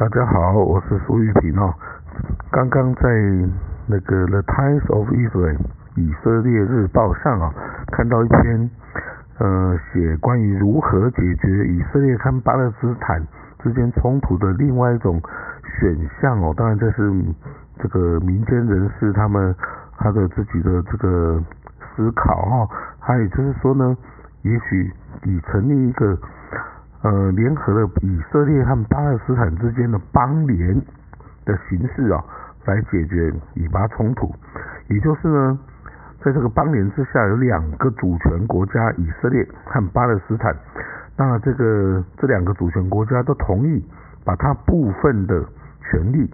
大家好，我是苏玉平哦。刚刚在那个《The Times of Israel》以色列日报上啊，看到一篇呃写关于如何解决以色列和巴勒斯坦之间冲突的另外一种选项哦。当然这是这个民间人士他们他的自己的这个思考哦。还有就是说呢，也许以成立一个。呃，联合了以色列和巴勒斯坦之间的邦联的形式啊，来解决以巴冲突。也就是呢，在这个邦联之下，有两个主权国家，以色列和巴勒斯坦。那这个这两个主权国家都同意把它部分的权利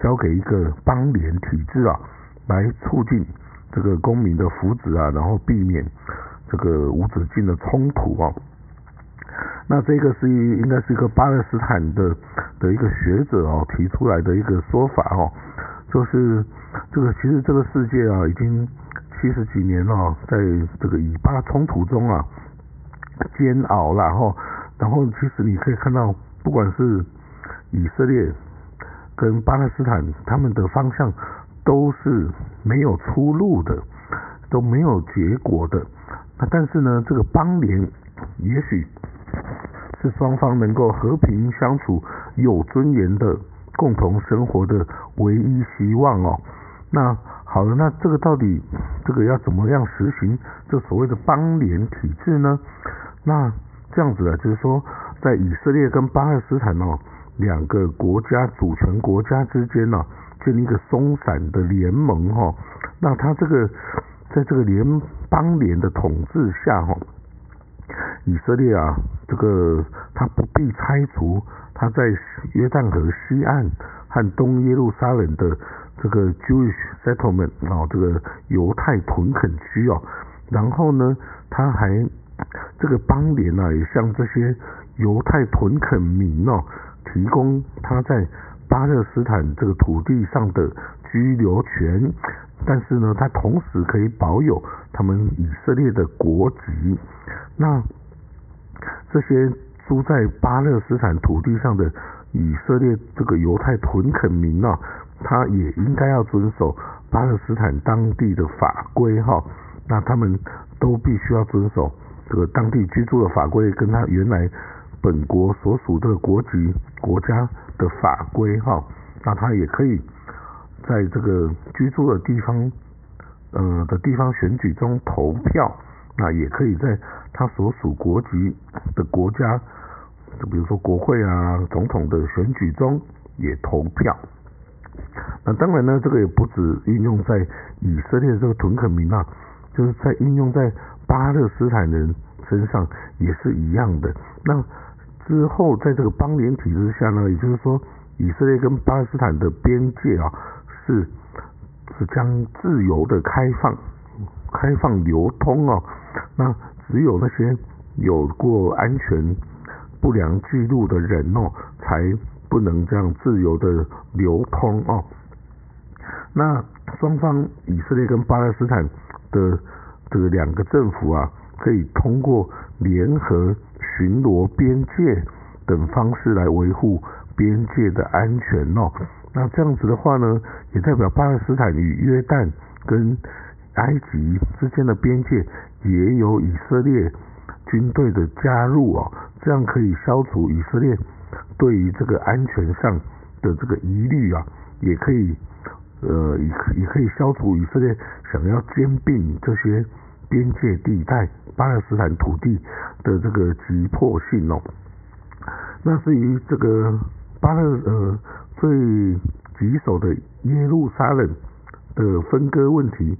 交给一个邦联体制啊，来促进这个公民的福祉啊，然后避免这个无止境的冲突啊。那这个是应该是一个巴勒斯坦的的一个学者哦提出来的一个说法哦，就是这个其实这个世界啊已经七十几年了，在这个以巴冲突中啊煎熬了哈，然后其实你可以看到，不管是以色列跟巴勒斯坦，他们的方向都是没有出路的，都没有结果的。那但是呢，这个邦联也许。是双方能够和平相处、有尊严的共同生活的唯一希望哦。那好了，那这个到底这个要怎么样实行这所谓的邦联体制呢？那这样子啊，就是说，在以色列跟巴勒斯坦哦两个国家主权国家之间呢，建立一个松散的联盟哈。那他这个在这个联邦联的统治下哈。以色列啊，这个他不必拆除他在约旦河西岸和东耶路撒冷的这个 Jewish settlement 啊，这个犹太屯垦区哦。然后呢，他还这个邦联啊，也向这些犹太屯垦民哦，提供他在巴勒斯坦这个土地上的居留权。但是呢，他同时可以保有他们以色列的国籍。那这些住在巴勒斯坦土地上的以色列这个犹太屯垦民啊，他也应该要遵守巴勒斯坦当地的法规哈。那他们都必须要遵守这个当地居住的法规，跟他原来本国所属的国籍国家的法规哈。那他也可以在这个居住的地方呃的地方选举中投票。那也可以在他所属国籍的国家，就比如说国会啊、总统的选举中也投票。那当然呢，这个也不止运用在以色列这个屯垦民啊，就是在运用在巴勒斯坦人身上也是一样的。那之后在这个邦联体制下呢，也就是说，以色列跟巴勒斯坦的边界啊，是是将自由的开放。开放流通哦，那只有那些有过安全不良记录的人哦，才不能这样自由的流通哦。那双方以色列跟巴勒斯坦的这个两个政府啊，可以通过联合巡逻边界等方式来维护边界的安全哦。那这样子的话呢，也代表巴勒斯坦与约旦跟埃及之间的边界也有以色列军队的加入哦，这样可以消除以色列对于这个安全上的这个疑虑啊，也可以呃也也可以消除以色列想要兼并这些边界地带巴勒斯坦土地的这个急迫性哦。那至于这个巴勒呃最棘手的耶路撒冷的分割问题。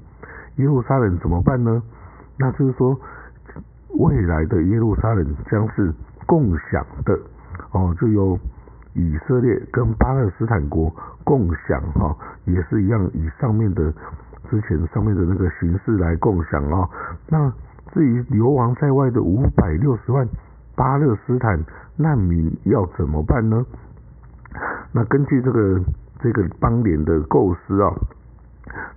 耶路撒冷怎么办呢？那就是说，未来的耶路撒冷将是共享的哦，就由以色列跟巴勒斯坦国共享哈，也是一样以上面的之前上面的那个形式来共享啊。那至于流亡在外的五百六十万巴勒斯坦难民要怎么办呢？那根据这个这个邦联的构思啊。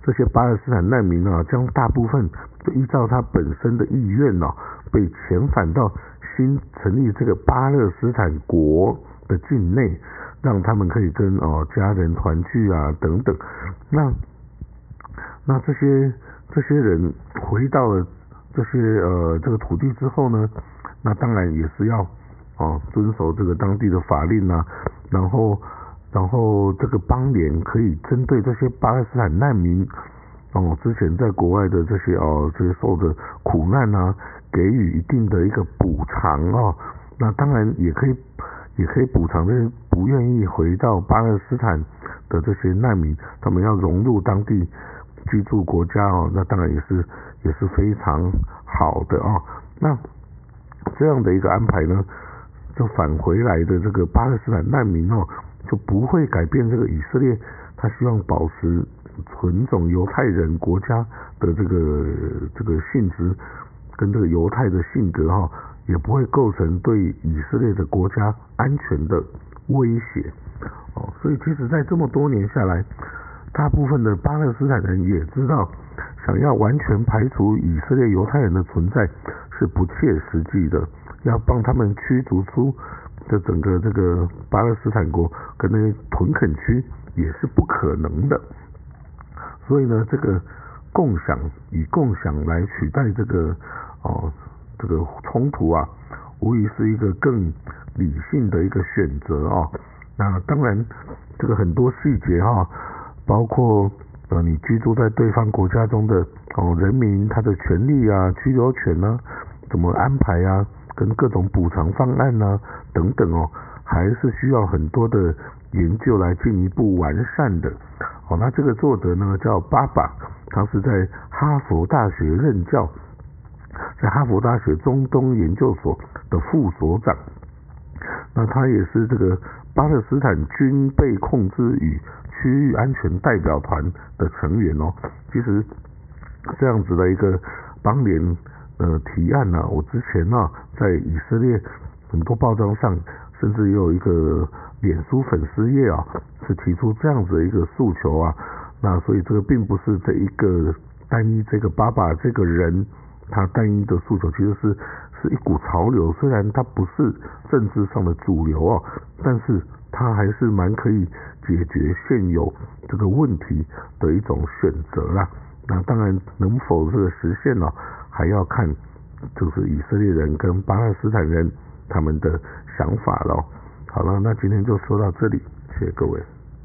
这些巴勒斯坦难民啊，将大部分都依照他本身的意愿呢，被遣返到新成立这个巴勒斯坦国的境内。让他们可以跟哦家人团聚啊等等。那那这些这些人回到了这些呃这个土地之后呢，那当然也是要哦遵守这个当地的法令啊，然后然后这个邦联可以针对这些巴勒斯坦难民哦之前在国外的这些哦这些受的苦难啊，给予一定的一个补偿哦，那当然也可以也可以补偿这些不愿意回到巴勒斯坦的这些难民，他们要融入当地。居住国家哦，那当然也是也是非常好的哦。那这样的一个安排呢，就返回来的这个巴勒斯坦难民哦，就不会改变这个以色列他希望保持纯种犹太人国家的这个这个性质跟这个犹太的性格哈，也不会构成对以色列的国家安全的威胁哦。所以其实，在这么多年下来。大部分的巴勒斯坦人也知道，想要完全排除以色列犹太人的存在是不切实际的，要帮他们驱逐出这整个这个巴勒斯坦国跟那些屯垦区也是不可能的。所以呢，这个共享以共享来取代这个哦这个冲突啊，无疑是一个更理性的一个选择啊。那当然，这个很多细节哈。包括呃，你居住在对方国家中的哦人民，他的权利啊、居留权呢，怎么安排啊，跟各种补偿方案啊等等哦，还是需要很多的研究来进一步完善的。哦，那这个作者呢叫巴巴，他是在哈佛大学任教，在哈佛大学中东研究所的副所长。那他也是这个巴勒斯坦军备控制与区域安全代表团的成员哦，其实这样子的一个邦联呃提案呢，我之前呢在以色列很多报章上，甚至也有一个脸书粉丝页啊，是提出这样子的一个诉求啊，那所以这个并不是这一个单一这个爸爸这个人他单一的诉求，其实是是一股潮流，虽然它不是政治上的主流啊，但是。它还是蛮可以解决现有这个问题的一种选择啦。那当然能否这个实现呢，还要看就是以色列人跟巴勒斯坦人他们的想法咯。好了，那今天就说到这里，谢谢各位。